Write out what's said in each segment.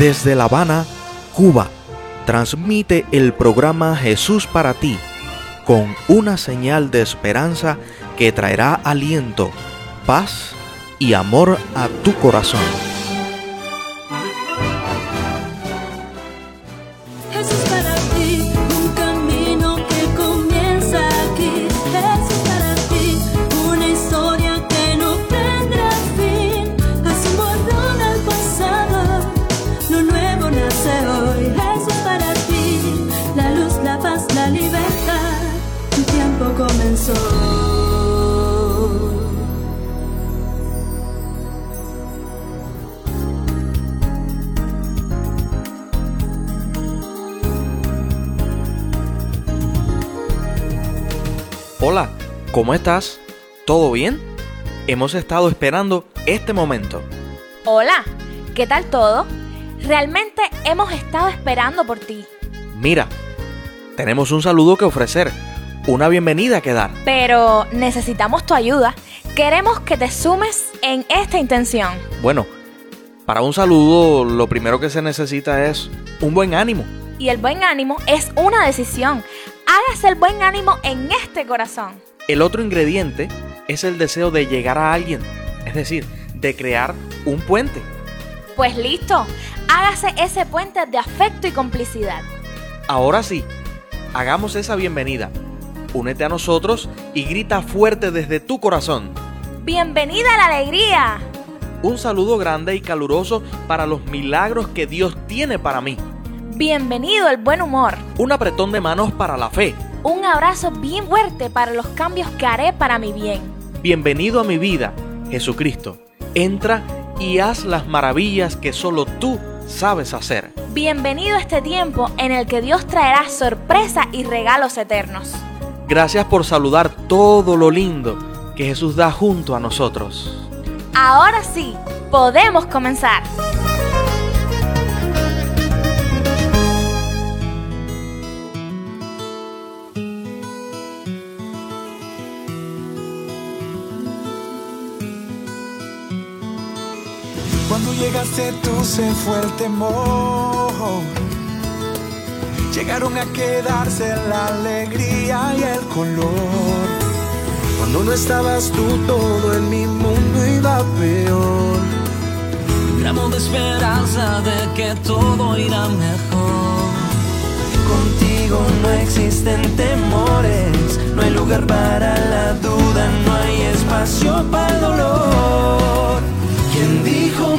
Desde La Habana, Cuba, transmite el programa Jesús para ti, con una señal de esperanza que traerá aliento, paz y amor a tu corazón. ¿Cómo estás? ¿Todo bien? Hemos estado esperando este momento. Hola, ¿qué tal todo? Realmente hemos estado esperando por ti, Mira, tenemos un saludo que ofrecer, una bienvenida que dar. pero necesitamos tu ayuda. Queremos que te sumes en esta intención. Bueno, para un saludo lo primero que se necesita es un buen ánimo. Y el buen ánimo es una decisión. Hágase el buen ánimo en este corazón. El otro ingrediente es el deseo de llegar a alguien, es decir, de crear un puente. Pues listo, hágase ese puente de afecto y complicidad. Ahora sí, hagamos esa bienvenida. Únete a nosotros y grita fuerte desde tu corazón. Bienvenida a la alegría. Un saludo grande y caluroso para los milagros que Dios tiene para mí. Bienvenido al buen humor. Un apretón de manos para la fe. Un abrazo bien fuerte para los cambios que haré para mi bien. Bienvenido a mi vida, Jesucristo. Entra y haz las maravillas que solo tú sabes hacer. Bienvenido a este tiempo en el que Dios traerá sorpresa y regalos eternos. Gracias por saludar todo lo lindo que Jesús da junto a nosotros. Ahora sí, podemos comenzar. Llegaste tú se fue el temor. Llegaron a quedarse la alegría y el color. Cuando no estabas tú todo en mi mundo iba peor. Gramo de esperanza de que todo irá mejor. Contigo no existen temores, no hay lugar para la duda, no hay espacio para el dolor. ¿Quién dijo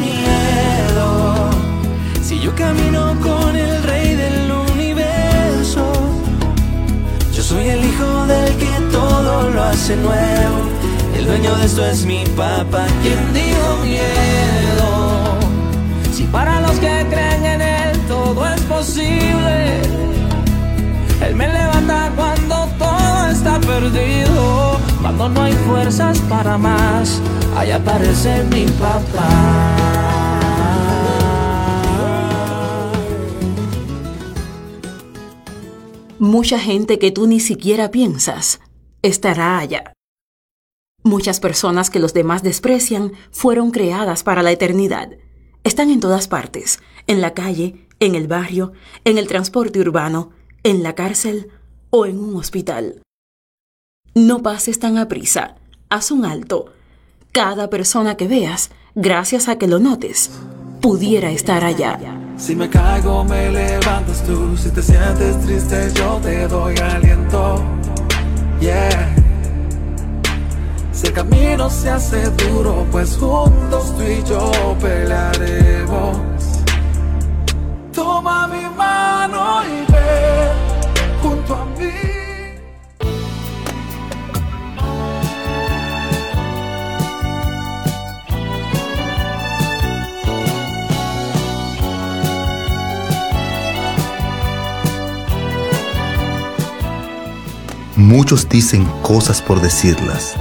miedo? Si yo camino con el rey del universo, yo soy el hijo del que todo lo hace nuevo. El dueño de esto es mi papá. ¿Quién dijo miedo? Si para los que creen en Él todo es posible, Él me levanta cuando todo está perdido. Cuando no hay fuerzas para más, ahí aparece mi papá. Mucha gente que tú ni siquiera piensas estará allá. Muchas personas que los demás desprecian fueron creadas para la eternidad. Están en todas partes, en la calle, en el barrio, en el transporte urbano, en la cárcel o en un hospital. No pases tan a prisa, haz un alto. Cada persona que veas, gracias a que lo notes, pudiera estar allá. Si me caigo, me levantas tú. Si te sientes triste, yo te doy aliento. Yeah. Si el camino se hace duro, pues juntos tú y yo pelearemos. Toma mi mano y ven junto a mí. Muchos dicen cosas por decirlas,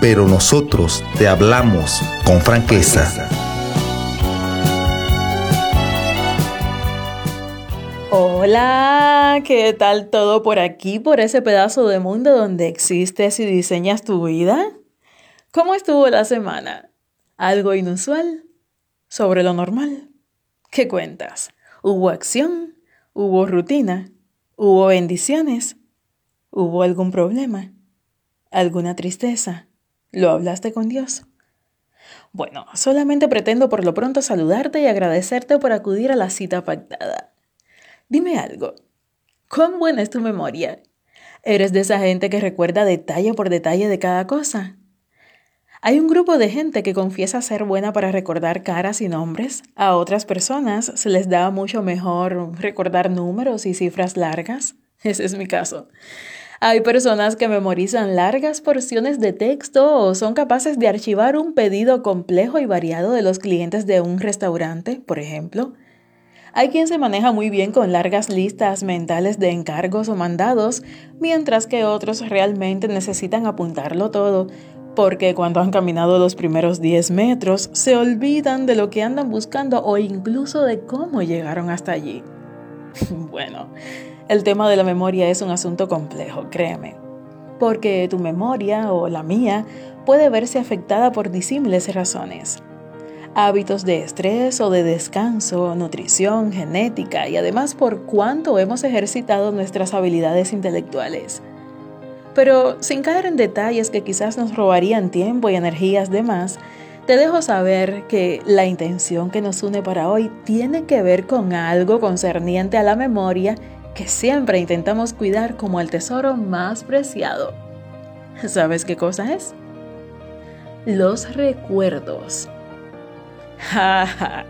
pero nosotros te hablamos con franqueza. Hola, ¿qué tal todo por aquí, por ese pedazo de mundo donde existes y diseñas tu vida? ¿Cómo estuvo la semana? ¿Algo inusual? ¿Sobre lo normal? ¿Qué cuentas? ¿Hubo acción? ¿Hubo rutina? ¿Hubo bendiciones? ¿Hubo algún problema? ¿Alguna tristeza? ¿Lo hablaste con Dios? Bueno, solamente pretendo por lo pronto saludarte y agradecerte por acudir a la cita pactada. Dime algo. ¿Cuán buena es tu memoria? ¿Eres de esa gente que recuerda detalle por detalle de cada cosa? Hay un grupo de gente que confiesa ser buena para recordar caras y nombres. A otras personas se les da mucho mejor recordar números y cifras largas. Ese es mi caso. Hay personas que memorizan largas porciones de texto o son capaces de archivar un pedido complejo y variado de los clientes de un restaurante, por ejemplo. Hay quien se maneja muy bien con largas listas mentales de encargos o mandados, mientras que otros realmente necesitan apuntarlo todo, porque cuando han caminado los primeros 10 metros se olvidan de lo que andan buscando o incluso de cómo llegaron hasta allí. bueno, el tema de la memoria es un asunto complejo, créeme, porque tu memoria o la mía puede verse afectada por disímiles razones. Hábitos de estrés o de descanso, nutrición, genética y además por cuánto hemos ejercitado nuestras habilidades intelectuales. Pero sin caer en detalles que quizás nos robarían tiempo y energías de más, te dejo saber que la intención que nos une para hoy tiene que ver con algo concerniente a la memoria que siempre intentamos cuidar como el tesoro más preciado. ¿Sabes qué cosa es? Los recuerdos. Ja,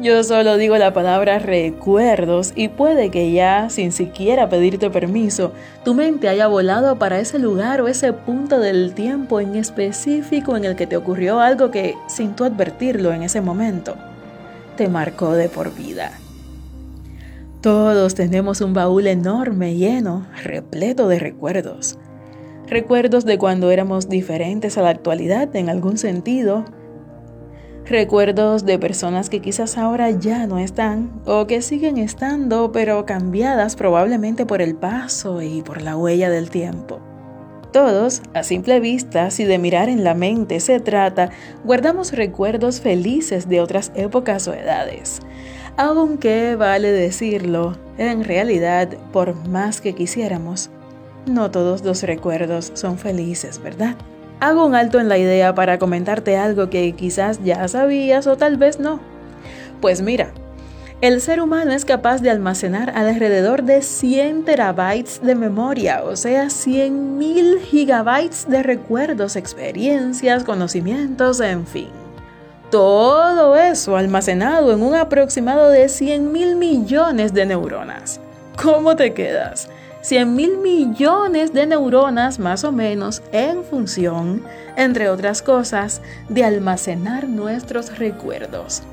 yo solo digo la palabra recuerdos y puede que ya, sin siquiera pedirte permiso, tu mente haya volado para ese lugar o ese punto del tiempo en específico en el que te ocurrió algo que, sin tú advertirlo en ese momento, te marcó de por vida. Todos tenemos un baúl enorme, lleno, repleto de recuerdos. Recuerdos de cuando éramos diferentes a la actualidad en algún sentido, Recuerdos de personas que quizás ahora ya no están o que siguen estando pero cambiadas probablemente por el paso y por la huella del tiempo. Todos, a simple vista, si de mirar en la mente se trata, guardamos recuerdos felices de otras épocas o edades. Aunque, vale decirlo, en realidad, por más que quisiéramos, no todos los recuerdos son felices, ¿verdad? hago un alto en la idea para comentarte algo que quizás ya sabías o tal vez no. Pues mira, el ser humano es capaz de almacenar alrededor de 100 terabytes de memoria, o sea, 100 mil gigabytes de recuerdos, experiencias, conocimientos, en fin. Todo eso almacenado en un aproximado de 100 mil millones de neuronas. ¿Cómo te quedas? 100 mil millones de neuronas más o menos en función, entre otras cosas, de almacenar nuestros recuerdos.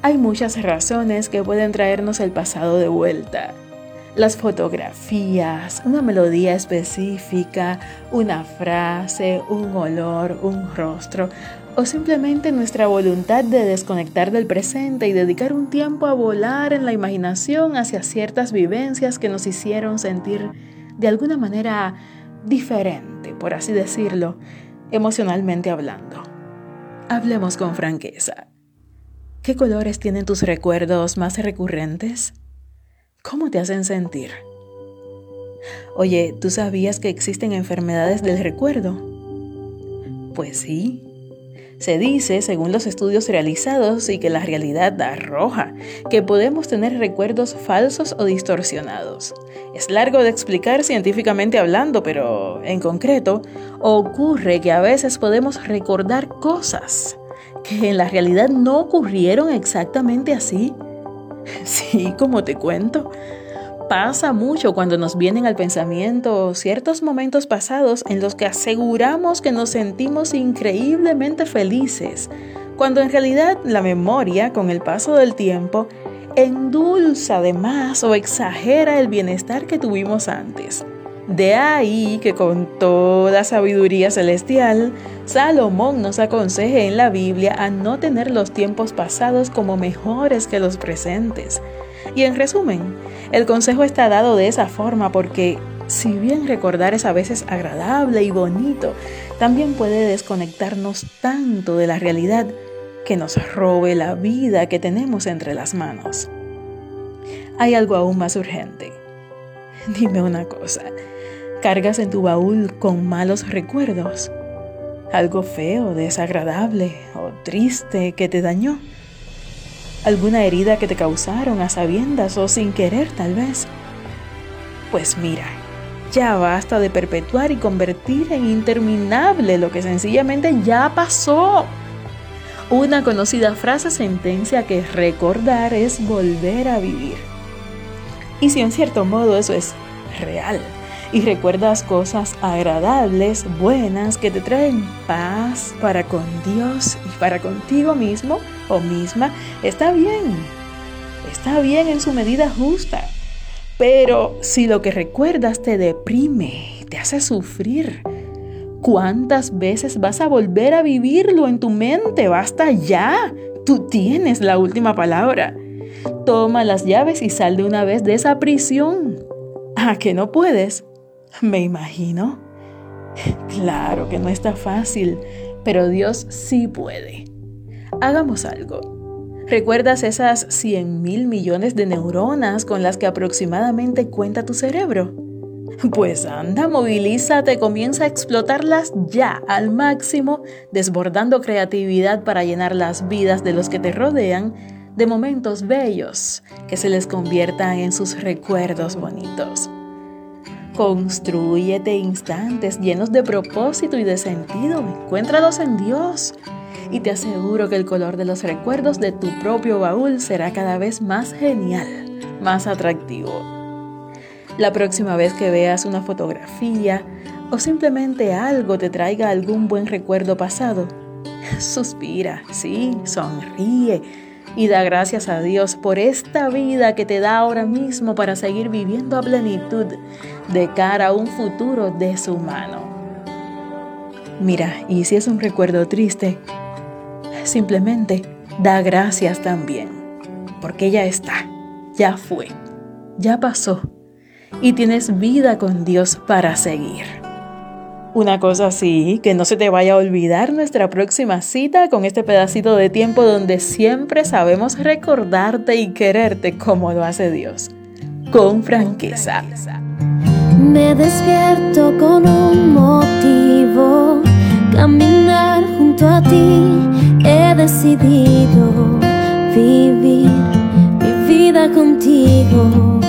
Hay muchas razones que pueden traernos el pasado de vuelta. Las fotografías, una melodía específica, una frase, un olor, un rostro, o simplemente nuestra voluntad de desconectar del presente y dedicar un tiempo a volar en la imaginación hacia ciertas vivencias que nos hicieron sentir de alguna manera diferente, por así decirlo, emocionalmente hablando. Hablemos con franqueza. ¿Qué colores tienen tus recuerdos más recurrentes? ¿Cómo te hacen sentir? Oye, ¿tú sabías que existen enfermedades del recuerdo? Pues sí, se dice, según los estudios realizados y que la realidad arroja, que podemos tener recuerdos falsos o distorsionados. Es largo de explicar científicamente hablando, pero en concreto, ocurre que a veces podemos recordar cosas que en la realidad no ocurrieron exactamente así. Sí, como te cuento. Pasa mucho cuando nos vienen al pensamiento ciertos momentos pasados en los que aseguramos que nos sentimos increíblemente felices, cuando en realidad la memoria, con el paso del tiempo, endulza de más o exagera el bienestar que tuvimos antes. De ahí que con toda sabiduría celestial, Salomón nos aconseje en la Biblia a no tener los tiempos pasados como mejores que los presentes, y en resumen, el consejo está dado de esa forma porque si bien recordar es a veces agradable y bonito, también puede desconectarnos tanto de la realidad que nos robe la vida que tenemos entre las manos. Hay algo aún más urgente. Dime una cosa, ¿cargas en tu baúl con malos recuerdos? ¿Algo feo, desagradable o triste que te dañó? ¿Alguna herida que te causaron a sabiendas o sin querer tal vez? Pues mira, ya basta de perpetuar y convertir en interminable lo que sencillamente ya pasó. Una conocida frase sentencia que recordar es volver a vivir. Y si en cierto modo eso es real y recuerdas cosas agradables, buenas, que te traen paz para con Dios y para contigo mismo o misma, está bien. Está bien en su medida justa. Pero si lo que recuerdas te deprime, te hace sufrir, ¿cuántas veces vas a volver a vivirlo en tu mente? Basta ya. Tú tienes la última palabra. Toma las llaves y sal de una vez de esa prisión. ¿A que no puedes? Me imagino. Claro que no está fácil, pero Dios sí puede. Hagamos algo. ¿Recuerdas esas 100 mil millones de neuronas con las que aproximadamente cuenta tu cerebro? Pues anda, movilízate, comienza a explotarlas ya al máximo, desbordando creatividad para llenar las vidas de los que te rodean de momentos bellos que se les conviertan en sus recuerdos bonitos. Construyete instantes llenos de propósito y de sentido, encuéntralos en Dios. Y te aseguro que el color de los recuerdos de tu propio baúl será cada vez más genial, más atractivo. La próxima vez que veas una fotografía o simplemente algo te traiga algún buen recuerdo pasado, suspira, sí, sonríe y da gracias a Dios por esta vida que te da ahora mismo para seguir viviendo a plenitud de cara a un futuro de su mano. Mira, y si es un recuerdo triste, simplemente da gracias también, porque ya está, ya fue, ya pasó y tienes vida con Dios para seguir. Una cosa así, que no se te vaya a olvidar nuestra próxima cita con este pedacito de tiempo donde siempre sabemos recordarte y quererte como lo hace Dios, con franqueza. Me despierto con un motivo, caminar junto a ti he decidido vivir mi vida contigo.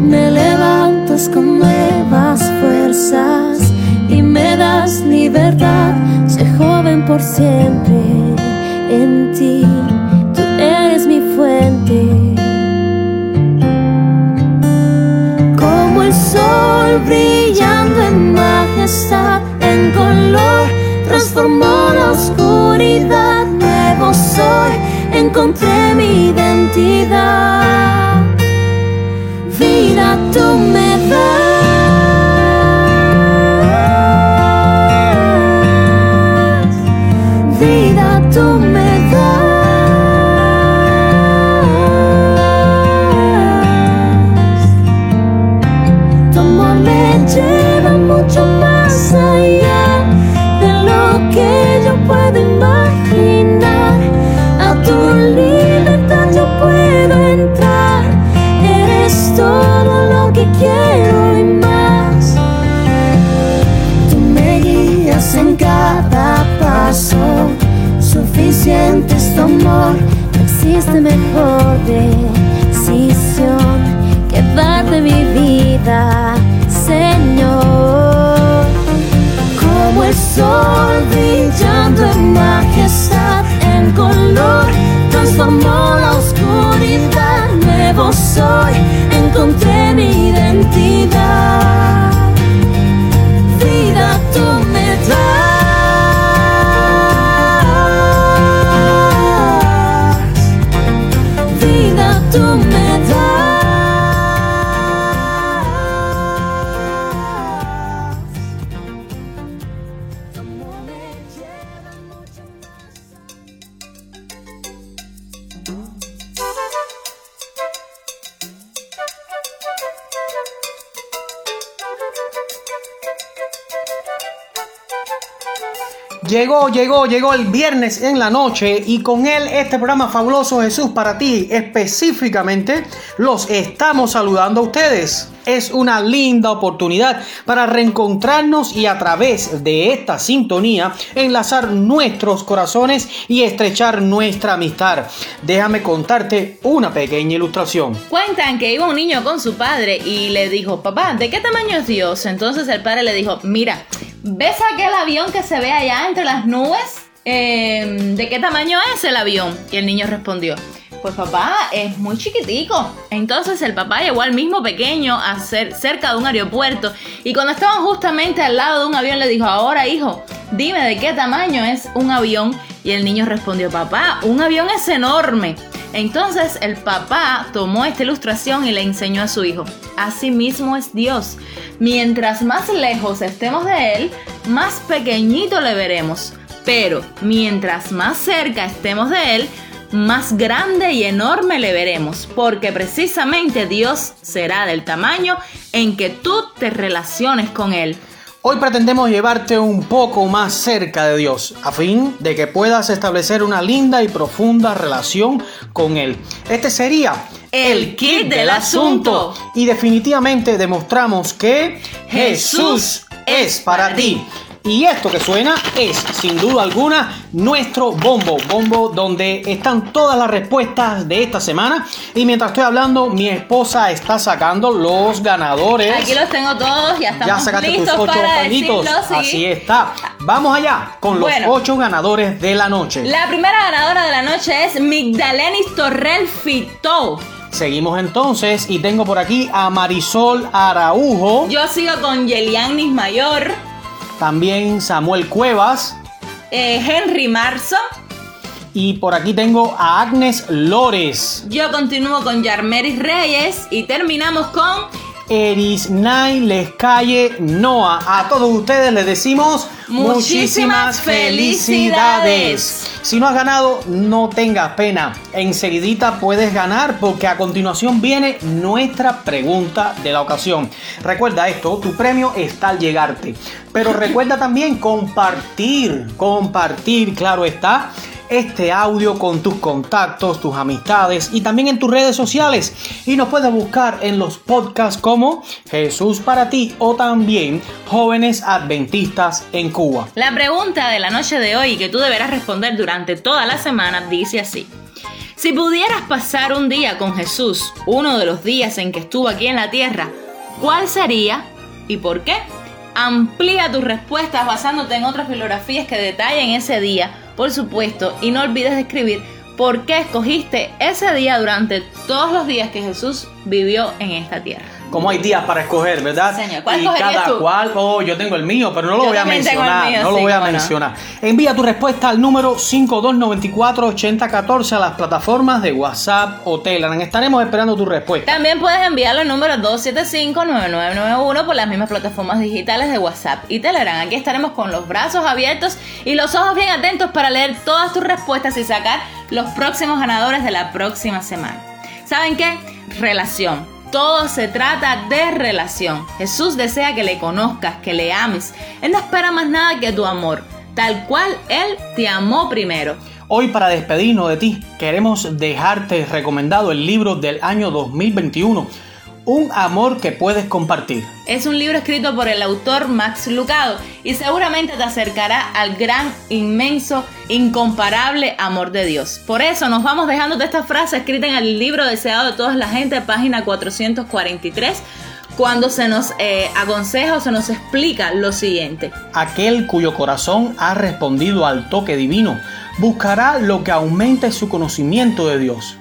Me levantas con nuevas fuerzas y me das libertad. Sé joven por siempre en ti, tú eres mi fuente. Transformó la oscuridad. Nuevo soy, encontré mi identidad. Vida tú me das. Soy, Llegó, llegó, llegó el viernes en la noche y con él este programa fabuloso Jesús para ti. Específicamente los estamos saludando a ustedes. Es una linda oportunidad para reencontrarnos y a través de esta sintonía enlazar nuestros corazones y estrechar nuestra amistad. Déjame contarte una pequeña ilustración. Cuentan que iba un niño con su padre y le dijo, papá, ¿de qué tamaño es Dios? Entonces el padre le dijo, mira, ¿ves aquel avión que se ve allá entre las nubes? Eh, ¿De qué tamaño es el avión? Y el niño respondió, pues papá, es muy chiquitico. Entonces el papá llevó al mismo pequeño a ser cerca de un aeropuerto y cuando estaban justamente al lado de un avión le dijo, ahora hijo, dime de qué tamaño es un avión. Y el niño respondió, papá, un avión es enorme. Entonces el papá tomó esta ilustración y le enseñó a su hijo. Así mismo es Dios. Mientras más lejos estemos de Él, más pequeñito le veremos. Pero mientras más cerca estemos de Él, más grande y enorme le veremos, porque precisamente Dios será del tamaño en que tú te relaciones con Él. Hoy pretendemos llevarte un poco más cerca de Dios, a fin de que puedas establecer una linda y profunda relación con Él. Este sería El kit del asunto. Y definitivamente demostramos que Jesús es para ti. Y esto que suena es, sin duda alguna, nuestro bombo. Bombo donde están todas las respuestas de esta semana. Y mientras estoy hablando, mi esposa está sacando los ganadores. Aquí los tengo todos, ya estamos Ya sacaste tus ocho pañitos. sí. Así está. Vamos allá con los Bueno. ocho ganadores de la noche. La primera ganadora de la noche es Migdalenis Torrel Fito. Seguimos entonces y tengo por aquí a Marisol Araujo, Yo sigo con Yelianis Mayor, también Samuel Cuevas eh, Henry Marzo. y por aquí tengo a Agnes Lores. Yo continúo con Yarmeris Reyes y terminamos con Erisnay Lescalle Noa. A todos ustedes les decimos Muchísimas felicidades. Si no has ganado, no tengas pena. Enseguidita puedes ganar porque a continuación viene nuestra pregunta de la ocasión. Recuerda esto, tu premio está al llegarte. Pero recuerda también compartir, compartir, claro está este audio con tus contactos, tus amistades y también en tus redes sociales. Y nos puedes buscar en los podcasts como Jesús para ti o también Jóvenes Adventistas en Cuba. La pregunta de la noche de hoy que tú deberás responder durante toda la semana dice así. Si pudieras pasar un día con Jesús, uno de los días en que estuvo aquí en la tierra, ¿cuál sería y por qué? Amplía tus respuestas basándote en otras filografías que detallen ese día, por supuesto, y no olvides de escribir por qué escogiste ese día durante todos los días que Jesús vivió en esta tierra. Como hay días para escoger, ¿verdad? Señor, ¿cuál y cada tú? cual, oh, yo tengo el mío, pero no lo Yo voy a mencionar. mío, no lo voy a no. mencionar. Envía tu respuesta al número 5294-8014 a las plataformas de WhatsApp o Telegram. Estaremos esperando tu respuesta. También puedes enviarlo al número 275-9991 por las mismas plataformas digitales de WhatsApp y Telegram. Aquí estaremos con los brazos abiertos y los ojos bien atentos para leer todas tus respuestas y sacar los próximos ganadores de la próxima semana. ¿Saben qué? Relación. Todo se trata de relación. Jesús desea que le conozcas, que le ames. Él no espera más nada que tu amor, tal cual Él te amó primero. Hoy para despedirnos de ti, queremos dejarte recomendado el libro del año 2021, Un amor que puedes compartir. Es un libro escrito por el autor Max Lucado y seguramente te acercará al gran, inmenso, incomparable amor de Dios. Por eso nos vamos dejándote esta frase escrita en el libro deseado de toda la gente, página 443, cuando se nos eh, aconseja o se nos explica lo siguiente. Aquel cuyo corazón ha respondido al toque divino buscará lo que aumente su conocimiento de Dios.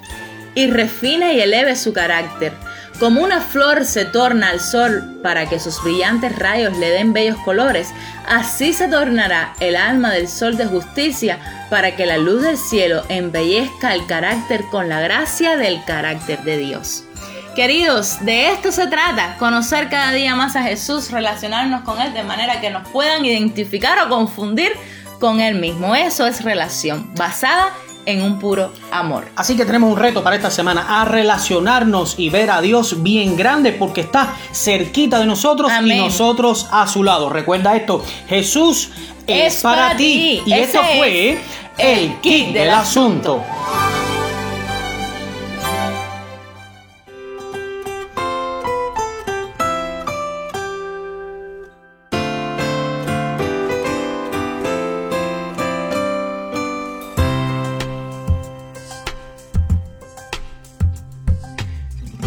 y refine y eleve su carácter. Como una flor se torna al sol para que sus brillantes rayos le den bellos colores, así se tornará el alma del sol de justicia para que la luz del cielo embellezca el carácter con la gracia del carácter de Dios. Queridos, de esto se trata, conocer cada día más a Jesús, relacionarnos con Él de manera que nos puedan identificar o confundir con Él mismo. Eso es relación, basada en un puro amor. Así que tenemos un reto para esta semana, a relacionarnos y ver a Dios bien grande porque está cerquita de nosotros Amén. y nosotros a su lado. Recuerda esto, Jesús es, Es para para ti. Y esto fue el kit del asunto.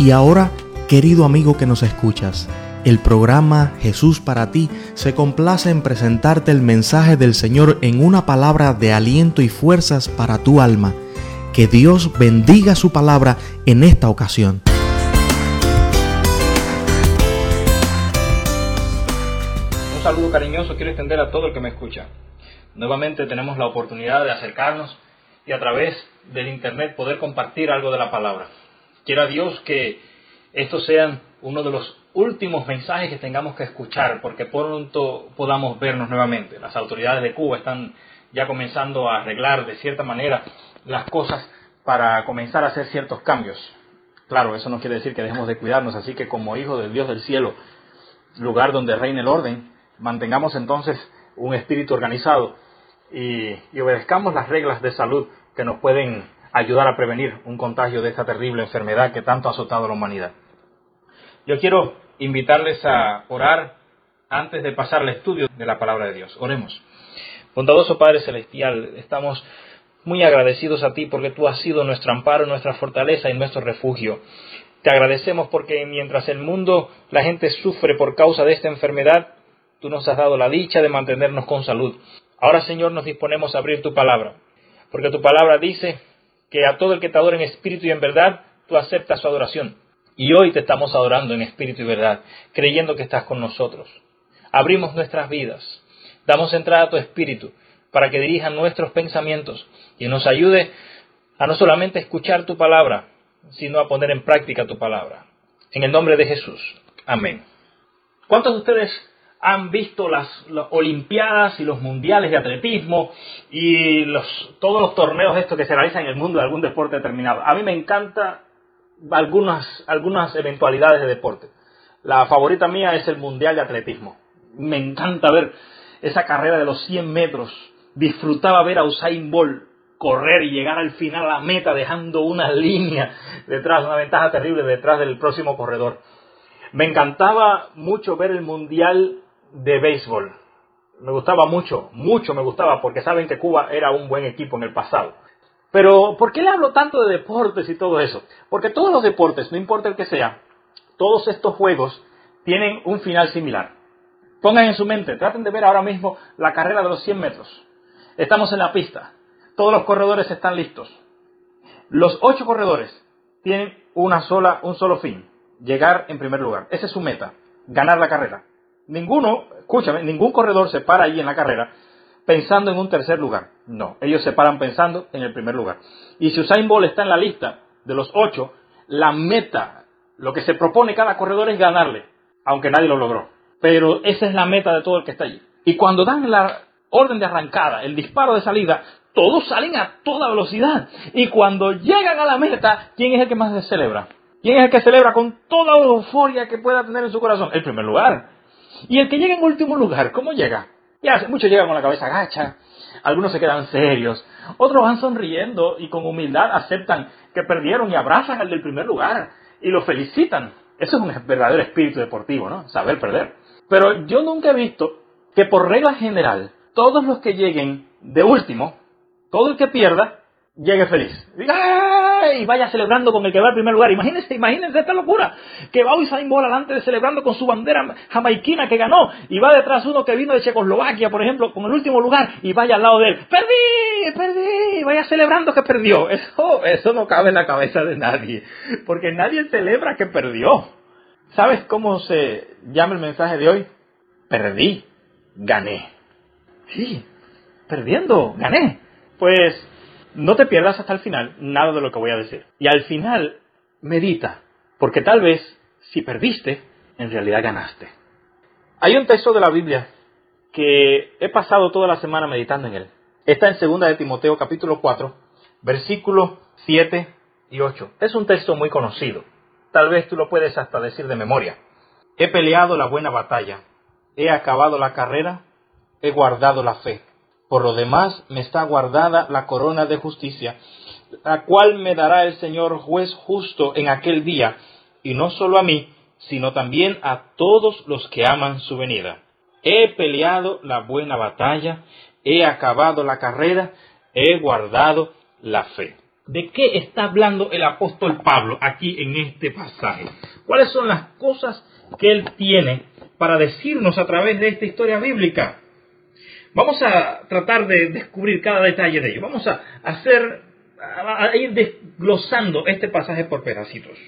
Y ahora, querido amigo que nos escuchas, el programa Jesús para ti se complace en presentarte el mensaje del Señor en una palabra de aliento y fuerzas para tu alma. Que Dios bendiga su palabra en esta ocasión. Un saludo cariñoso quiero extender a todo el que me escucha. Nuevamente tenemos la oportunidad de acercarnos y a través del Internet poder compartir algo de la palabra. Quiera Dios que estos sean uno de los últimos mensajes que tengamos que escuchar, porque pronto podamos vernos nuevamente. Las autoridades de Cuba están ya comenzando a arreglar de cierta manera las cosas para comenzar a hacer ciertos cambios. Claro, eso no quiere decir que dejemos de cuidarnos, así que como hijos del Dios del cielo, lugar donde reine el orden, mantengamos entonces un espíritu organizado y, y obedezcamos las reglas de salud que nos pueden ayudar a prevenir un contagio de esta terrible enfermedad que tanto ha azotado a la humanidad. Yo quiero invitarles a orar antes de pasar al estudio de la palabra de Dios. Oremos. Bondadoso Padre Celestial, estamos muy agradecidos a ti porque tú has sido nuestro amparo, nuestra fortaleza y nuestro refugio. Te agradecemos porque mientras el mundo, la gente sufre por causa de esta enfermedad, tú nos has dado la dicha de mantenernos con salud. Ahora, Señor, nos disponemos a abrir tu palabra, porque tu palabra dice que a todo el que te adora en espíritu y en verdad, tú aceptas su adoración. Y hoy te estamos adorando en espíritu y verdad, creyendo que estás con nosotros. Abrimos nuestras vidas, damos entrada a tu espíritu para que dirija nuestros pensamientos y nos ayude a no solamente escuchar tu palabra, sino a poner en práctica tu palabra. En el nombre de Jesús. Amén. ¿Cuántos de ustedes han visto las, Olimpiadas y los Mundiales de Atletismo y los, todos los torneos estos que se realizan en el mundo de algún deporte determinado? A mí me encanta algunas, algunas eventualidades de deporte. La favorita mía es el Mundial de Atletismo. Me encanta ver esa carrera de los 100 metros. Disfrutaba ver a Usain Bolt correr y llegar al final a la meta dejando una línea detrás, una ventaja terrible detrás del próximo corredor. Me encantaba mucho ver el Mundial de Béisbol. Me gustaba mucho, mucho me gustaba, porque saben que Cuba era un buen equipo en el pasado. Pero, ¿por qué le hablo tanto de deportes y todo eso? Porque todos los deportes, no importa el que sea, todos estos juegos tienen un final similar. Pongan en su mente, traten de ver ahora mismo la carrera de los 100 metros. Estamos en la pista, todos los corredores están listos. Los ocho corredores tienen una sola, un solo fin, llegar en primer lugar. Esa es su meta, ganar la carrera. Ninguno, escúchame, ningún corredor se para ahí en la carrera pensando en un tercer lugar. No, ellos se paran pensando en el primer lugar. Y si Usain Bolt está en la lista de los ocho, la meta, lo que se propone cada corredor es ganarle, aunque nadie lo logró. Pero esa es la meta de todo el que está allí. Y cuando dan la orden de arrancada, el disparo de salida, todos salen a toda velocidad. Y cuando llegan a la meta, ¿quién es el que más se celebra? ¿Quién es el que celebra con toda la euforia que pueda tener en su corazón? El primer lugar. Y el que llega en último lugar, ¿cómo llega? Ya, muchos llegan con la cabeza gacha, algunos se quedan serios, otros van sonriendo y con humildad aceptan que perdieron y abrazan al del primer lugar y lo felicitan. Eso es un verdadero espíritu deportivo, ¿no? Saber perder. Pero yo nunca he visto que por regla general, todos los que lleguen de último, todo el que pierda, llegue feliz. ¡ay! Y vaya celebrando con el que va al primer lugar. Imagínense, imagínense esta locura. Que va Usain Bolt adelante de celebrando con su bandera jamaiquina que ganó. Y va detrás uno que vino de Checoslovaquia, por ejemplo, con el último lugar. Y vaya al lado de él. ¡Perdí! ¡Perdí! Vaya celebrando que perdió. Eso, eso no cabe en la cabeza de nadie. Porque nadie celebra que perdió. ¿Sabes cómo se llama el mensaje de hoy? Perdí. Gané. Sí, perdiendo, gané. Pues no te pierdas hasta el final nada de lo que voy a decir. Y al final, medita, porque tal vez si perdiste, en realidad ganaste. Hay un texto de la Biblia que he pasado toda la semana meditando en él. Está en 2 de Timoteo capítulo 4, versículos 7 y 8. Es un texto muy conocido. Tal vez tú lo puedes hasta decir de memoria. He peleado la buena batalla, he acabado la carrera, he guardado la fe. Por lo demás me está guardada la corona de justicia, la cual me dará el Señor juez justo en aquel día, y no solo a mí, sino también a todos los que aman su venida. He peleado la buena batalla, he acabado la carrera, he guardado la fe. ¿De qué está hablando el apóstol Pablo aquí en este pasaje? ¿Cuáles son las cosas que él tiene para decirnos a través de esta historia bíblica? Vamos a tratar de descubrir cada detalle de ello. Vamos a hacer, a ir desglosando este pasaje por pedacitos.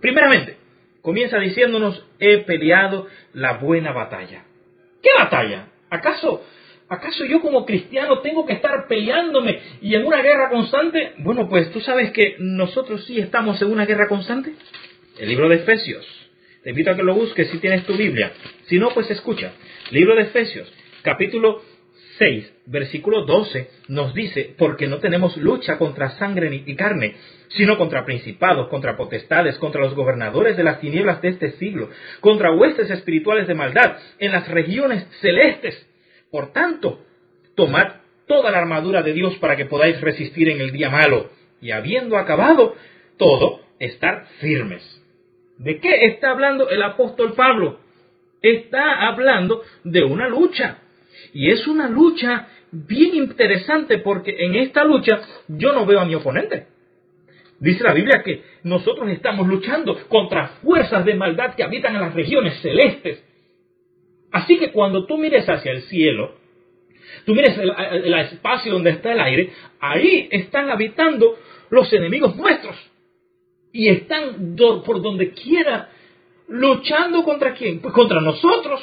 Primeramente, comienza diciéndonos, he peleado la buena batalla. ¿Qué batalla? ¿Acaso ¿Acaso yo como cristiano tengo que estar peleándome y en una guerra constante? Bueno, pues tú sabes que nosotros sí estamos en una guerra constante. El libro de Efesios. Te invito a que lo busques si tienes tu Biblia. Si no, pues escucha. Libro de Efesios, capítulo 6, versículo 12, nos dice, porque no tenemos lucha contra sangre ni carne, sino contra principados, contra potestades, contra los gobernadores de las tinieblas de este siglo, contra huestes espirituales de maldad en las regiones celestes. Por tanto, tomad toda la armadura de Dios para que podáis resistir en el día malo, y habiendo acabado todo, estar firmes. ¿De qué está hablando el apóstol Pablo? Está hablando de una lucha. Y es una lucha bien interesante porque en esta lucha yo no veo a mi oponente. Dice la Biblia que nosotros estamos luchando contra fuerzas de maldad que habitan en las regiones celestes. Así que cuando tú mires hacia el cielo, tú mires el, espacio donde está el aire, ahí están habitando los enemigos nuestros. Y están por donde quiera luchando contra quién? Pues contra nosotros.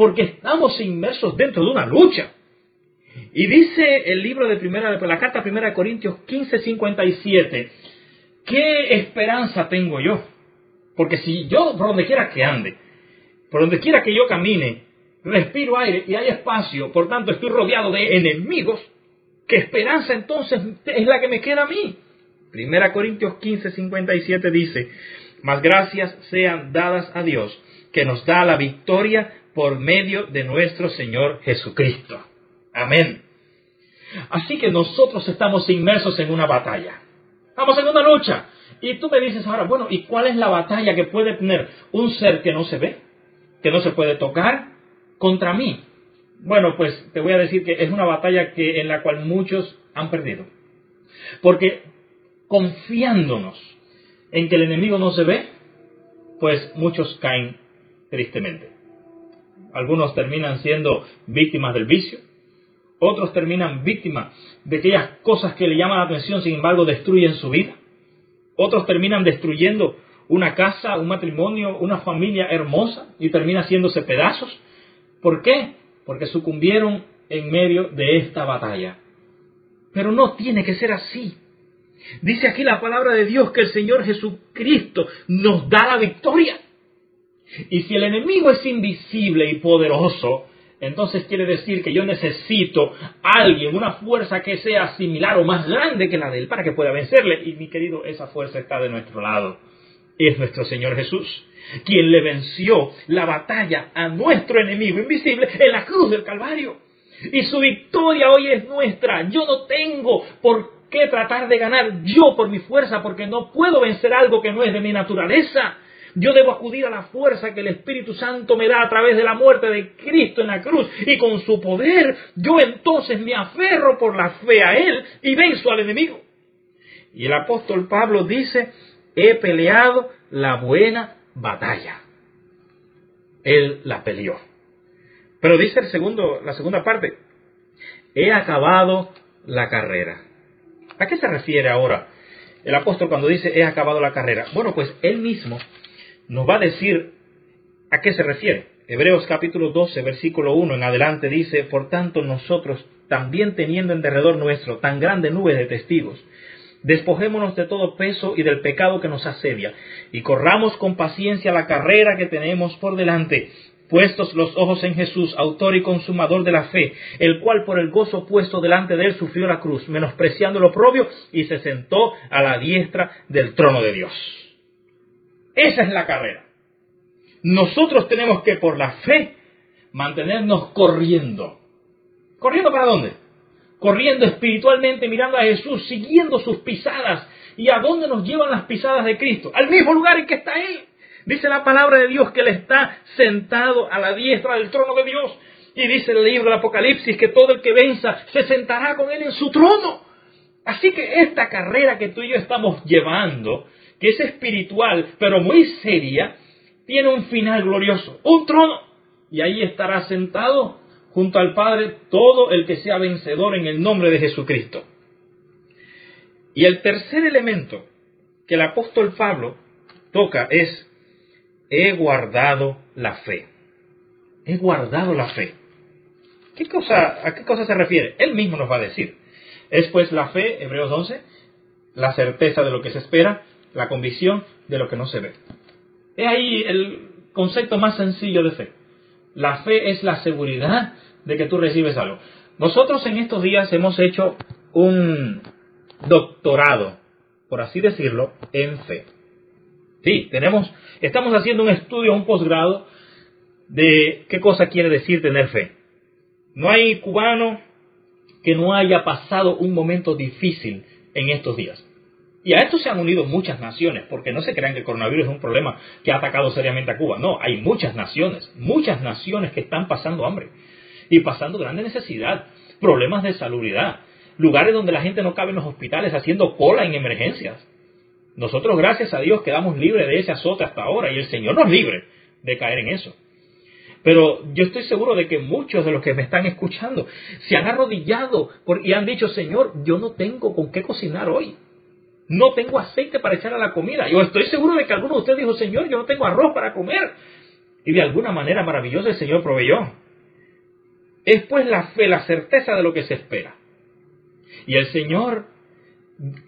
Porque estamos inmersos dentro de una lucha. Y dice el libro de primera, la carta primera de Corintios 15, 57, ¿qué esperanza tengo yo? Porque si yo, por donde quiera que ande, por donde quiera que yo camine, respiro aire y hay espacio, por tanto estoy rodeado de enemigos, ¿qué esperanza entonces es la que me queda a mí? Primera Corintios 15, 57 dice, mas gracias sean dadas a Dios, que nos da la victoria por medio de nuestro Señor Jesucristo. Amén. Así que nosotros estamos inmersos en una batalla. Estamos en una lucha. Y tú me dices ahora, bueno, ¿y cuál es la batalla que puede tener un ser que no se ve? que no se puede tocar contra mí. Bueno, pues te voy a decir que es una batalla que, en la cual muchos han perdido. Porque confiándonos en que el enemigo no se ve, pues muchos caen tristemente. Algunos terminan siendo víctimas del vicio, otros terminan víctimas de aquellas cosas que le llaman la atención, sin embargo destruyen su vida. Otros terminan destruyendo una casa, un matrimonio, una familia hermosa y termina haciéndose pedazos. ¿Por qué? Porque sucumbieron en medio de esta batalla. Pero no tiene que ser así. Dice aquí la palabra de Dios que el Señor Jesucristo nos da la victoria. Y si el enemigo es invisible y poderoso, entonces quiere decir que yo necesito alguien, una fuerza que sea similar o más grande que la de él para que pueda vencerle. Y mi querido, esa fuerza está de nuestro lado es nuestro Señor Jesús, quien le venció la batalla a nuestro enemigo invisible en la cruz del Calvario. Y su victoria hoy es nuestra. Yo no tengo por qué tratar de ganar yo por mi fuerza, porque no puedo vencer algo que no es de mi naturaleza. Yo debo acudir a la fuerza que el Espíritu Santo me da a través de la muerte de Cristo en la cruz. Y con su poder yo entonces me aferro por la fe a Él y venzo al enemigo. Y el apóstol Pablo dice he peleado la buena batalla. Él la peleó. Pero dice el segundo, la segunda parte, he acabado la carrera. ¿A qué se refiere ahora el apóstol cuando dice he acabado la carrera? Bueno, pues él mismo nos va a decir a qué se refiere. Hebreos capítulo 12, versículo 1 en adelante dice, por tanto nosotros, también teniendo en derredor nuestro tan grande nube de testigos, Despojémonos de todo peso y del pecado que nos asedia, y corramos con paciencia la carrera que tenemos por delante, puestos los ojos en Jesús, autor y consumador de la fe, el cual por el gozo puesto delante de él sufrió la cruz, menospreciando lo propio, y se sentó a la diestra del trono de Dios. Esa es la carrera. Nosotros tenemos que por la fe mantenernos corriendo. ¿Corriendo para dónde? Corriendo espiritualmente, mirando a Jesús, siguiendo sus pisadas. ¿Y a dónde nos llevan las pisadas de Cristo? Al mismo lugar en que está Él. Dice la palabra de Dios que Él está sentado a la diestra del trono de Dios. Y dice el libro del Apocalipsis que todo el que venza se sentará con Él en su trono. Así que esta carrera que tú y yo estamos llevando, que es espiritual, pero muy seria, tiene un final glorioso, un trono. Y ahí estará sentado junto al Padre todo el que sea vencedor en el nombre de Jesucristo. Y el tercer elemento que el apóstol Pablo toca es, he guardado la fe. He guardado la fe. ¿Qué cosa, ¿A qué cosa se refiere? Él mismo nos va a decir. Es pues la fe, Hebreos 11, la certeza de lo que se espera, la convicción de lo que no se ve. Es ahí el concepto más sencillo de fe. La fe es la seguridad de que tú recibes algo. Nosotros en estos días hemos hecho un doctorado, por así decirlo, en fe. Sí, tenemos, estamos haciendo un estudio, un posgrado de qué cosa quiere decir tener fe. No hay cubano que no haya pasado un momento difícil en estos días. Y a esto se han unido muchas naciones, porque no se crean que el coronavirus es un problema que ha atacado seriamente a Cuba. No, hay muchas naciones, muchas naciones que están pasando hambre y pasando grande necesidad, problemas de salubridad, lugares donde la gente no cabe en los hospitales haciendo cola en emergencias. Nosotros, gracias a Dios, quedamos libres de ese azote hasta ahora y el Señor nos libre de caer en eso. Pero yo estoy seguro de que muchos de los que me están escuchando se han arrodillado y han dicho, Señor, yo no tengo con qué cocinar hoy. No tengo aceite para echar a la comida. Yo estoy seguro de que alguno de ustedes dijo, Señor, yo no tengo arroz para comer. Y de alguna manera maravillosa el Señor proveyó. Es pues la fe, la certeza de lo que se espera. Y el Señor,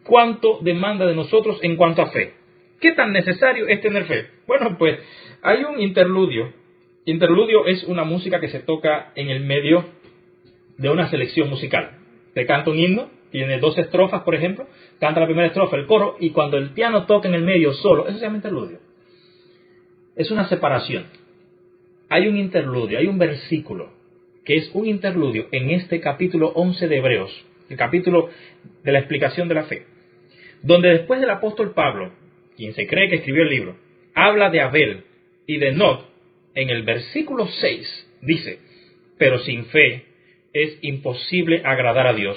¿cuánto demanda de nosotros en cuanto a fe? ¿Qué tan necesario es tener fe? Bueno, pues hay un interludio. Interludio es una música que se toca en el medio de una selección musical. Te canta un himno, tiene dos estrofas, por ejemplo, canta la primera estrofa, el coro, y cuando el piano toca en el medio solo, eso se llama interludio. Es una separación. Hay un interludio, hay un versículo, que es un interludio en este capítulo 11 de Hebreos, el capítulo de la explicación de la fe, donde después del apóstol Pablo, quien se cree que escribió el libro, habla de Abel y de Not, en el versículo 6 dice, pero sin fe es imposible agradar a Dios,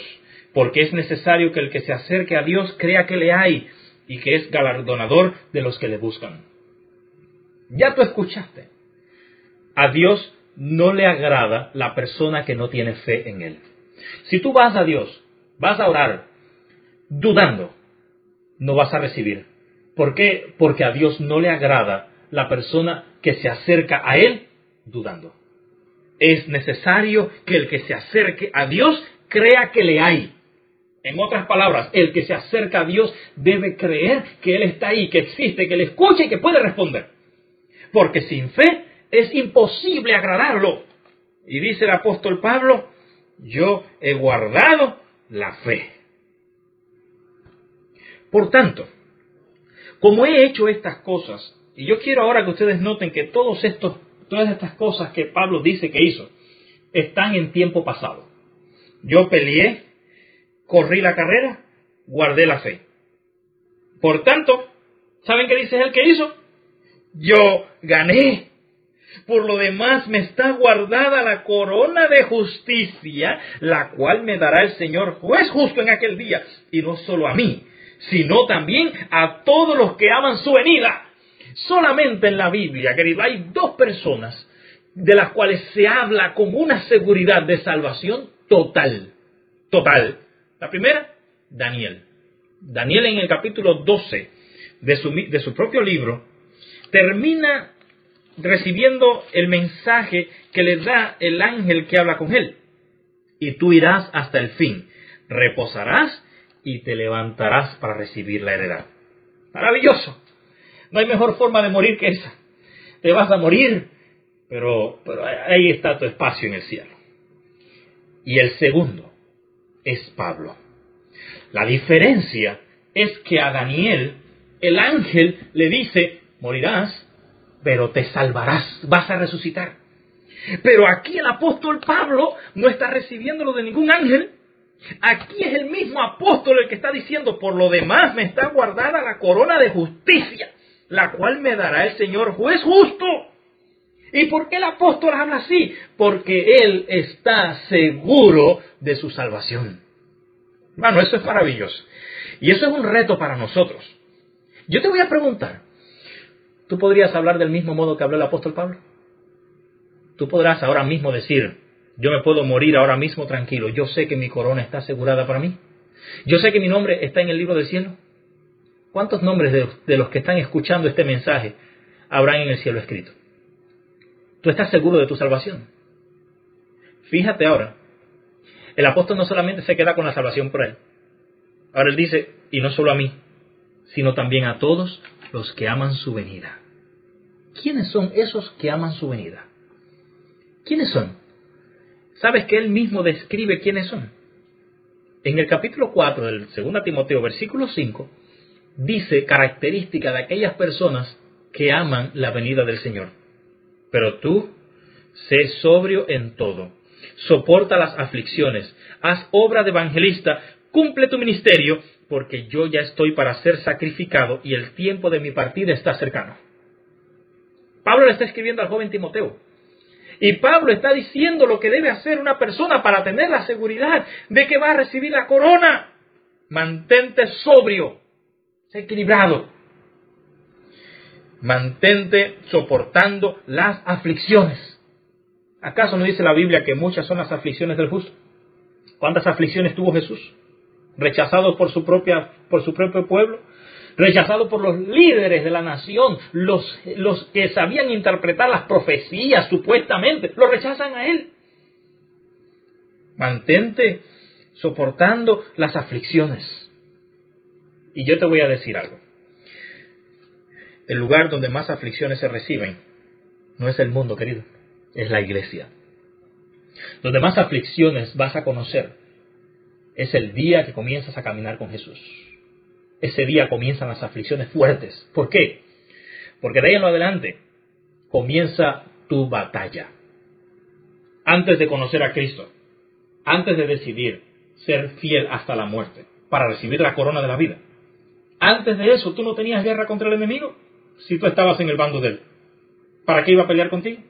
porque es necesario que el que se acerque a Dios crea que le hay y que es galardonador de los que le buscan. Ya tú escuchaste. A Dios no le agrada la persona que no tiene fe en Él. Si tú vas a Dios, vas a orar dudando, no vas a recibir. ¿Por qué? Porque a Dios no le agrada la persona que se acerca a Él dudando. Es necesario que el que se acerque a Dios crea que le hay. En otras palabras, el que se acerca a Dios debe creer que Él está ahí, que existe, que le escucha y que puede responder. Porque sin fe es imposible agradarlo. Y dice el apóstol Pablo, yo he guardado la fe. Por tanto, como he hecho estas cosas, y yo quiero ahora que ustedes noten que todos estos, todas estas cosas que Pablo dice que hizo, están en tiempo pasado. Yo peleé, corrí la carrera, guardé la fe. Por tanto, ¿saben qué dice él que hizo? Yo gané. Por lo demás me está guardada la corona de justicia, la cual me dará el Señor juez justo en aquel día, y no solo a mí, sino también a todos los que aman su venida. Solamente en la Biblia, querido, hay dos personas de las cuales se habla con una seguridad de salvación total. Total. La primera, Daniel. Daniel en el capítulo 12 de su, de su propio libro termina recibiendo el mensaje que le da el ángel que habla con él. Y tú irás hasta el fin, reposarás y te levantarás para recibir la heredad. Maravilloso. No hay mejor forma de morir que esa. Te vas a morir pero, pero ahí está tu espacio en el cielo. Y el segundo es Pablo. La diferencia es que a Daniel el ángel le dice, morirás, pero te salvarás, vas a resucitar. Pero aquí el apóstol Pablo no está recibiéndolo de ningún ángel. Aquí es el mismo apóstol el que está diciendo, por lo demás me está guardada la corona de justicia, la cual me dará el Señor juez justo. ¿Y por qué el apóstol habla así? Porque él está seguro de su salvación. Bueno, eso es maravilloso. Y eso es un reto para nosotros. Yo te voy a preguntar, ¿tú podrías hablar del mismo modo que habló el apóstol Pablo? Tú podrás ahora mismo decir, yo me puedo morir ahora mismo tranquilo, yo sé que mi corona está asegurada para mí. Yo sé que mi nombre está en el libro del cielo. ¿Cuántos nombres de, de los que están escuchando este mensaje habrán en el cielo escrito? Tú estás seguro de tu salvación. Fíjate ahora, el apóstol no solamente se queda con la salvación por él. Ahora él dice, y no solo a mí, sino también a todos los que aman su venida. ¿Quiénes son esos que aman su venida? ¿Quiénes son? ¿Sabes que él mismo describe quiénes son? En el capítulo 4 del 2 Timoteo, versículo 5, dice característica de aquellas personas que aman la venida del Señor. Pero tú, sé sobrio en todo, soporta las aflicciones, haz obra de evangelista, cumple tu ministerio, porque yo ya estoy para ser sacrificado y el tiempo de mi partida está cercano. Pablo le está escribiendo al joven Timoteo. Y Pablo está diciendo lo que debe hacer una persona para tener la seguridad de que va a recibir la corona. Mantente sobrio, equilibrado. Mantente soportando las aflicciones. ¿Acaso no dice la Biblia que muchas son las aflicciones del justo? ¿Cuántas aflicciones tuvo Jesús? Rechazado por su, propia, por su propio pueblo, rechazado por los líderes de la nación, los, los que sabían interpretar las profecías supuestamente, lo rechazan a él. Mantente soportando las aflicciones. Y yo te voy a decir algo. El lugar donde más aflicciones se reciben no es el mundo, querido, es la iglesia. Donde más aflicciones vas a conocer es el día que comienzas a caminar con Jesús ese día comienzan las aflicciones fuertes. ¿Por qué? Porque de ahí en lo adelante comienza tu batalla. Antes de conocer a Cristo, antes de decidir ser fiel hasta la muerte para recibir la corona de la vida, antes de eso tú no tenías guerra contra el enemigo si tú estabas en el bando de él. ¿Para qué iba a pelear contigo?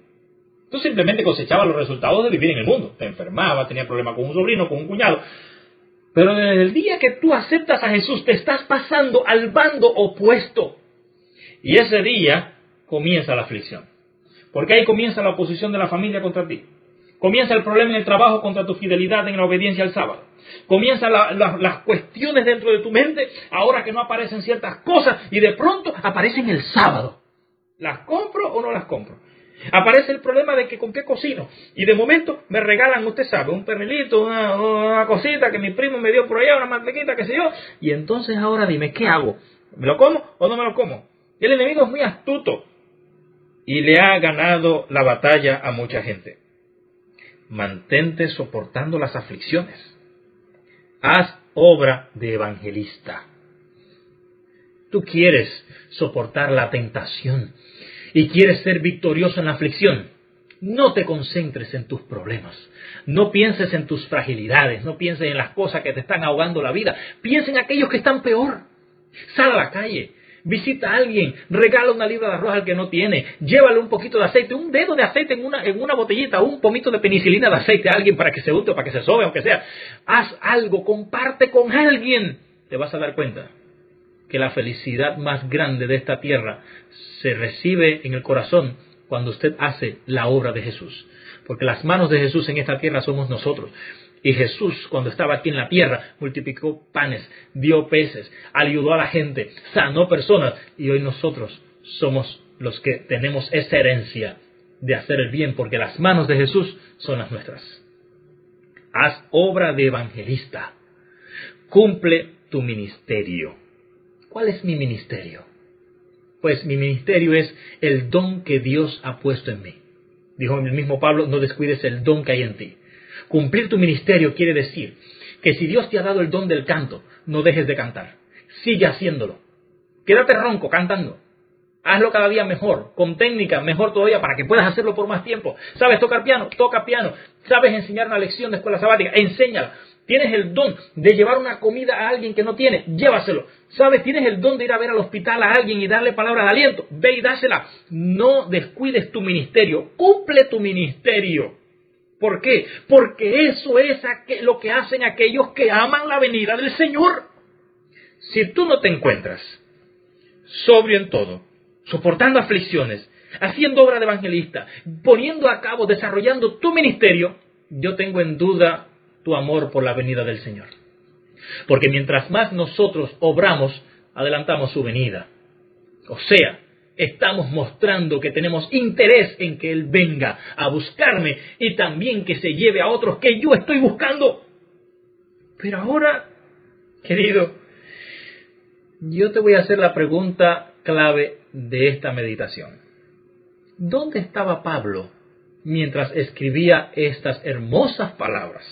Tú simplemente cosechabas los resultados de vivir en el mundo. Te enfermabas, tenías problemas con un sobrino, con un cuñado, pero desde el día que tú aceptas a Jesús, te estás pasando al bando opuesto. Y ese día comienza la aflicción. Porque ahí comienza la oposición de la familia contra ti. Comienza el problema en el trabajo contra tu fidelidad en la obediencia al sábado. Comienzan las cuestiones dentro de tu mente ahora que no aparecen ciertas cosas y de pronto aparecen el sábado. ¿Las compro o no las compro? Aparece el problema de que con qué cocino. Y de momento me regalan, usted sabe, un pernilito, una, cosita que mi primo me dio por allá, una mantequita, qué sé yo. Y entonces ahora dime, ¿qué hago? ¿Me lo como o no me lo como? El enemigo es muy astuto y le ha ganado la batalla a mucha gente. Mantente soportando las aflicciones. Haz obra de evangelista. Tú quieres soportar la tentación y quieres ser victorioso en la aflicción, no te concentres en tus problemas. No pienses en tus fragilidades, no pienses en las cosas que te están ahogando la vida. Piensa en aquellos que están peor. Sal a la calle, visita a alguien, regala una libra de arroz al que no tiene, llévale un poquito de aceite, un dedo de aceite en una, en una botellita, un pomito de penicilina de aceite a alguien para que se unte o para que se sobe, aunque sea. Haz algo, comparte con alguien. Te vas a dar cuenta que la felicidad más grande de esta tierra se recibe en el corazón cuando usted hace la obra de Jesús. Porque las manos de Jesús en esta tierra somos nosotros. Y Jesús, cuando estaba aquí en la tierra, multiplicó panes, dio peces, ayudó a la gente, sanó personas. Y hoy nosotros somos los que tenemos esa herencia de hacer el bien, porque las manos de Jesús son las nuestras. Haz obra de evangelista. Cumple tu ministerio. ¿Cuál es mi ministerio? Pues mi ministerio es el don que Dios ha puesto en mí. Dijo el mismo Pablo, no descuides el don que hay en ti. Cumplir tu ministerio quiere decir que si Dios te ha dado el don del canto, no dejes de cantar. Sigue haciéndolo. Quédate ronco cantando. Hazlo cada día mejor, con técnica, mejor todavía, para que puedas hacerlo por más tiempo. ¿Sabes tocar piano? Toca piano. ¿Sabes enseñar una lección de escuela sabática? Enséñala. Tienes el don de llevar una comida a alguien que no tiene, llévaselo. ¿Sabes? Tienes el don de ir a ver al hospital a alguien y darle palabras de aliento, ve y dásela. No descuides tu ministerio, cumple tu ministerio. ¿Por qué? Porque eso es lo que hacen aquellos que aman la venida del Señor. Si tú no te encuentras sobrio en todo, soportando aflicciones, haciendo obra de evangelista, poniendo a cabo, desarrollando tu ministerio, yo tengo en duda tu amor por la venida del Señor. Porque mientras más nosotros obramos, adelantamos su venida. O sea, estamos mostrando que tenemos interés en que Él venga a buscarme y también que se lleve a otros que yo estoy buscando. Pero ahora, querido, yo te voy a hacer la pregunta clave de esta meditación. ¿Dónde estaba Pablo mientras escribía estas hermosas palabras?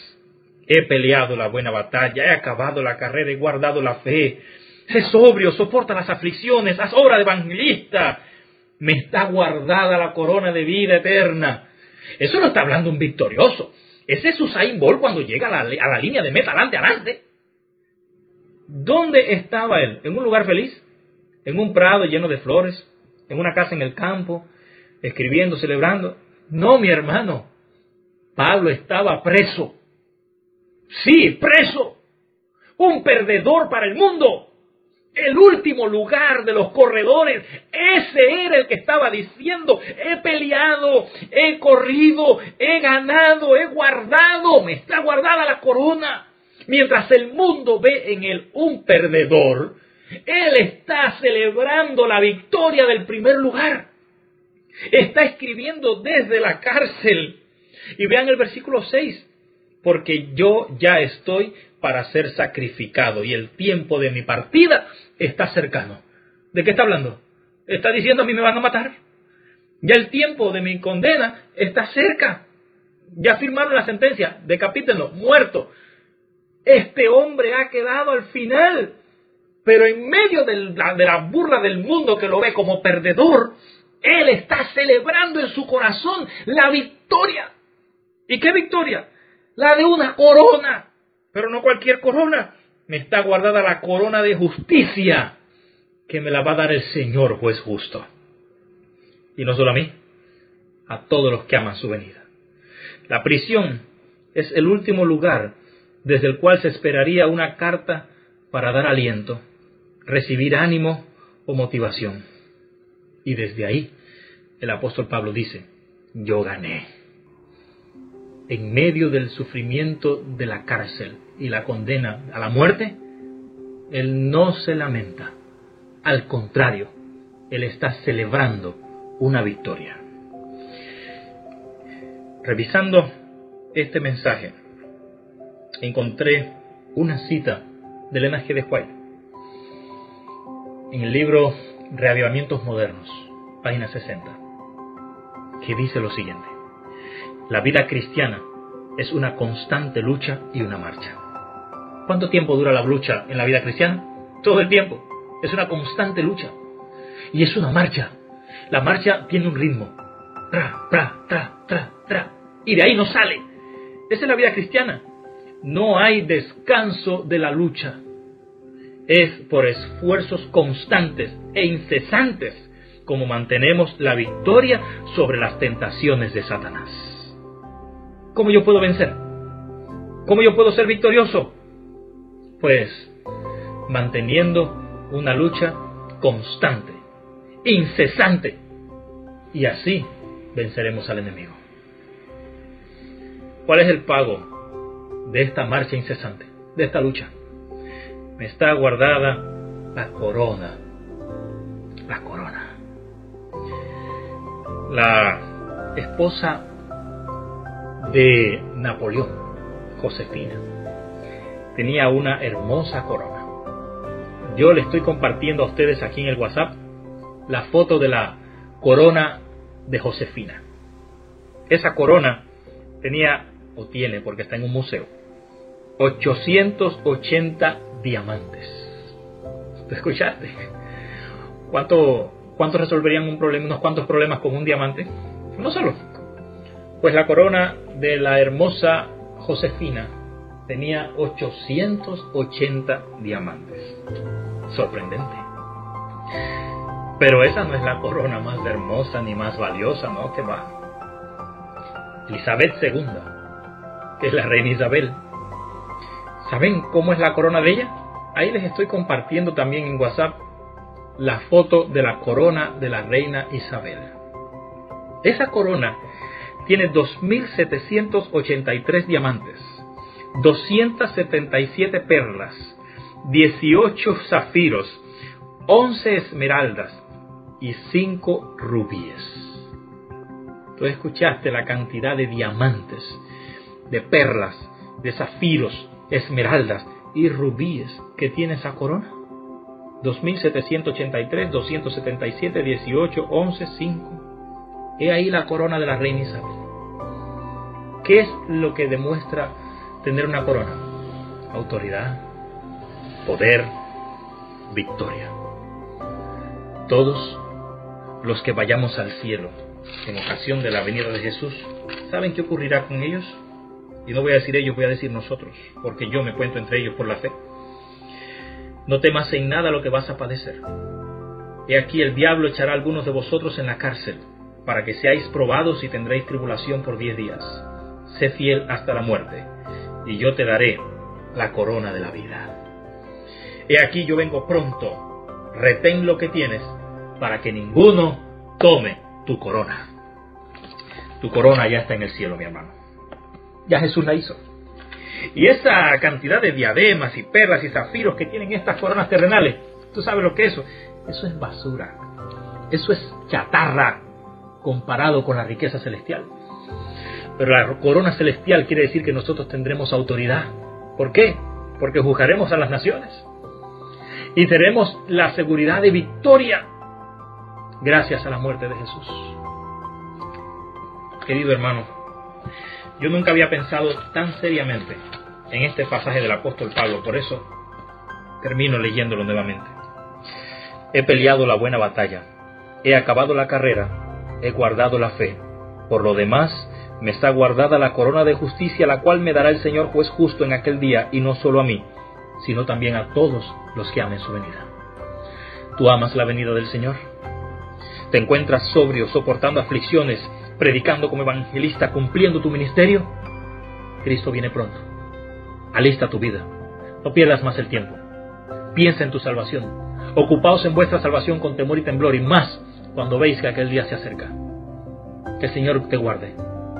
He peleado la buena batalla, he acabado la carrera, he guardado la fe. Sé sobrio, soporta las aflicciones, haz obra de evangelista. Me está guardada la corona de vida eterna. Eso no está hablando un victorioso. Ese es Usain Bolt cuando llega a la, línea de meta, adelante, adelante. ¿Dónde estaba él? ¿En un lugar feliz? ¿En un prado lleno de flores? ¿En una casa en el campo? ¿Escribiendo, celebrando? No, mi hermano. Pablo estaba preso Sí, preso. Un perdedor para el mundo. El último lugar de los corredores. Ese era el que estaba diciendo, he peleado, he corrido, he ganado, he guardado, me está guardada la corona. Mientras el mundo ve en él un perdedor, él está celebrando la victoria del primer lugar. Está escribiendo desde la cárcel. Y vean el versículo 6 porque yo ya estoy para ser sacrificado y el tiempo de mi partida está cercano. ¿De qué está hablando? Está diciendo a mí me van a matar. Ya el tiempo de mi condena está cerca. Ya firmaron la sentencia, decapítenlo, muerto. Este hombre ha quedado al final. Pero en medio de la, de la burla del mundo que lo ve como perdedor, él está celebrando en su corazón la victoria. ¿Y qué victoria? la de una corona, pero no cualquier corona. Me está guardada la corona de justicia que me la va a dar el Señor juez justo. Y no solo a mí, a todos los que aman su venida. La prisión es el último lugar desde el cual se esperaría una carta para dar aliento, recibir ánimo o motivación. Y desde ahí el apóstol Pablo dice, yo gané en medio del sufrimiento de la cárcel y la condena a la muerte, Él no se lamenta. Al contrario, Él está celebrando una victoria. Revisando este mensaje, encontré una cita de Elena de White en el libro Reavivamientos Modernos, página 60, que dice lo siguiente. La vida cristiana es una constante lucha y una marcha. ¿Cuánto tiempo dura la lucha en la vida cristiana? Todo el tiempo. Es una constante lucha. Y es una marcha. La marcha tiene un ritmo. Tra, tra, tra, tra, tra. Y de ahí no sale. Esa es la vida cristiana. No hay descanso de la lucha. Es por esfuerzos constantes e incesantes como mantenemos la victoria sobre las tentaciones de Satanás. ¿Cómo yo puedo vencer? ¿Cómo yo puedo ser victorioso? Pues manteniendo una lucha constante, incesante. Y así venceremos al enemigo. ¿Cuál es el pago de esta marcha incesante, de esta lucha? Me está guardada la corona. La corona. La esposa de Napoleón, Josefina. Tenía una hermosa corona. Yo le estoy compartiendo a ustedes aquí en el WhatsApp la foto de la corona de Josefina. Esa corona tenía, o tiene, porque está en un museo, 880 diamantes. ¿Te escuchaste? ¿Cuánto, ¿Cuánto resolverían un problema, unos cuantos problemas con un diamante? No solo. Pues la corona de la hermosa Josefina tenía 880 diamantes. Sorprendente. Pero esa no es la corona más hermosa ni más valiosa, ¿no? Que va. Elizabeth II, que es la reina Isabel. ¿Saben cómo es la corona de ella? Ahí les estoy compartiendo también en WhatsApp la foto de la corona de la reina Isabel. Esa corona tiene 2.783 diamantes, 277 perlas, 18 zafiros, 11 esmeraldas y 5 rubíes. Tú escuchaste la cantidad de diamantes, de perlas, de zafiros, esmeraldas y rubíes que tiene esa corona. 2783, 277, 18, 11, 5. He ahí la corona de la reina Isabel. ¿Qué es lo que demuestra tener una corona? Autoridad, poder, victoria. Todos los que vayamos al cielo en ocasión de la venida de Jesús, ¿saben qué ocurrirá con ellos? Y no voy a decir ellos, voy a decir nosotros, porque yo me cuento entre ellos por la fe. No temas en nada lo que vas a padecer. He aquí el diablo echará a algunos de vosotros en la cárcel, para que seáis probados y tendréis tribulación por diez días. Sé fiel hasta la muerte, y yo te daré la corona de la vida. He aquí yo vengo pronto, retén lo que tienes, para que ninguno tome tu corona. Tu corona ya está en el cielo, mi hermano. Ya Jesús la hizo. Y esa cantidad de diademas y perlas y zafiros que tienen estas coronas terrenales, ¿tú sabes lo que es eso? Eso es basura. Eso es chatarra comparado con la riqueza celestial. Pero la corona celestial quiere decir que nosotros tendremos autoridad. ¿Por qué? Porque juzgaremos a las naciones. Y tenemos la seguridad de victoria gracias a la muerte de Jesús. Querido hermano, yo nunca había pensado tan seriamente en este pasaje del apóstol Pablo, por eso termino leyéndolo nuevamente. He peleado la buena batalla, he acabado la carrera, he guardado la fe. Por lo demás, me está guardada la corona de justicia, la cual me dará el Señor juez justo en aquel día, y no solo a mí, sino también a todos los que amen su venida. ¿Tú amas la venida del Señor? ¿Te encuentras sobrio, soportando aflicciones, predicando como evangelista, cumpliendo tu ministerio? Cristo viene pronto. Alista tu vida. No pierdas más el tiempo. Piensa en tu salvación. Ocupaos en vuestra salvación con temor y temblor, y más cuando veis que aquel día se acerca. Que el Señor te guarde.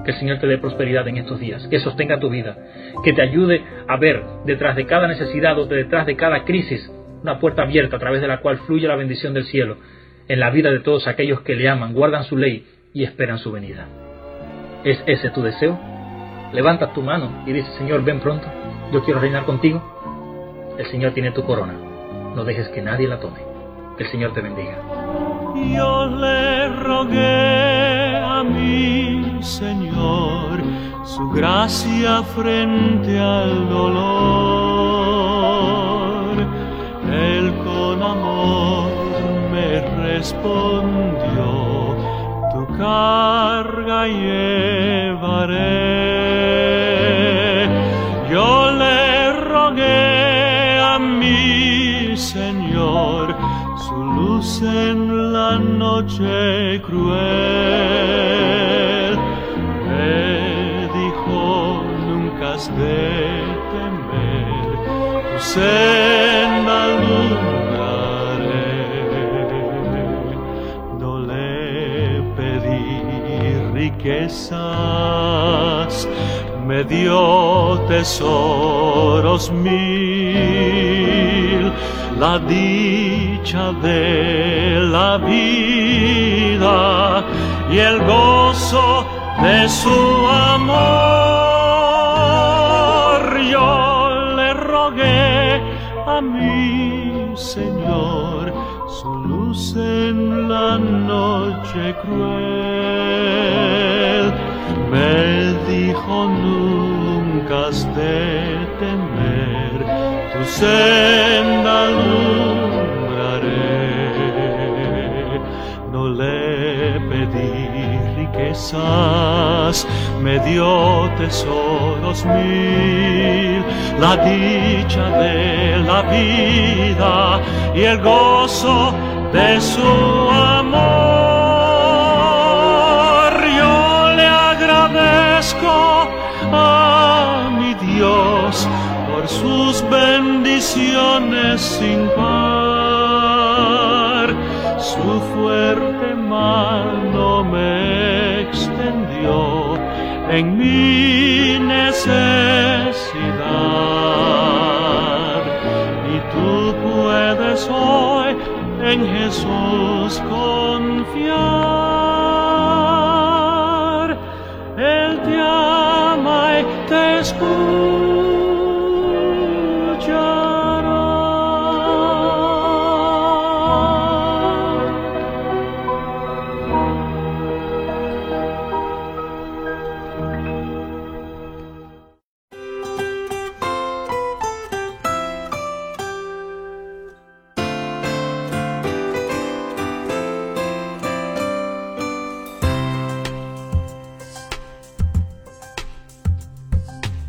Que el Señor te dé prosperidad en estos días, que sostenga tu vida, que te ayude a ver detrás de cada necesidad o detrás de cada crisis una puerta abierta a través de la cual fluye la bendición del cielo en la vida de todos aquellos que le aman, guardan su ley y esperan su venida. ¿Es ese tu deseo? Levanta tu mano y dice, Señor, ven pronto, yo quiero reinar contigo. El Señor tiene tu corona, no dejes que nadie la tome. Que el Señor te bendiga. Yo le rogué a mi Señor su gracia frente al dolor. Él con amor me respondió, tu carga llevaré. Yo le rogué a mi Señor su luz en la noche cruel. Me dijo, nunca has de temer, tu senda alumbraré. No le pedí riquezas, me dio tesoros mil, la dicha de la vida y el gozo de su amor. Yo le rogué a mi Señor su luz en la noche cruel me dijo nunca has de senda alumbraré. No le pedí riquezas, me dio tesoros mil, la dicha de la vida y el gozo de su amor. Yo le agradezco a mi Dios sus bendiciones sin par. Su fuerte mano me extendió en mi necesidad. Y tú puedes hoy en Jesús confiar. Él te ama y te escuchará.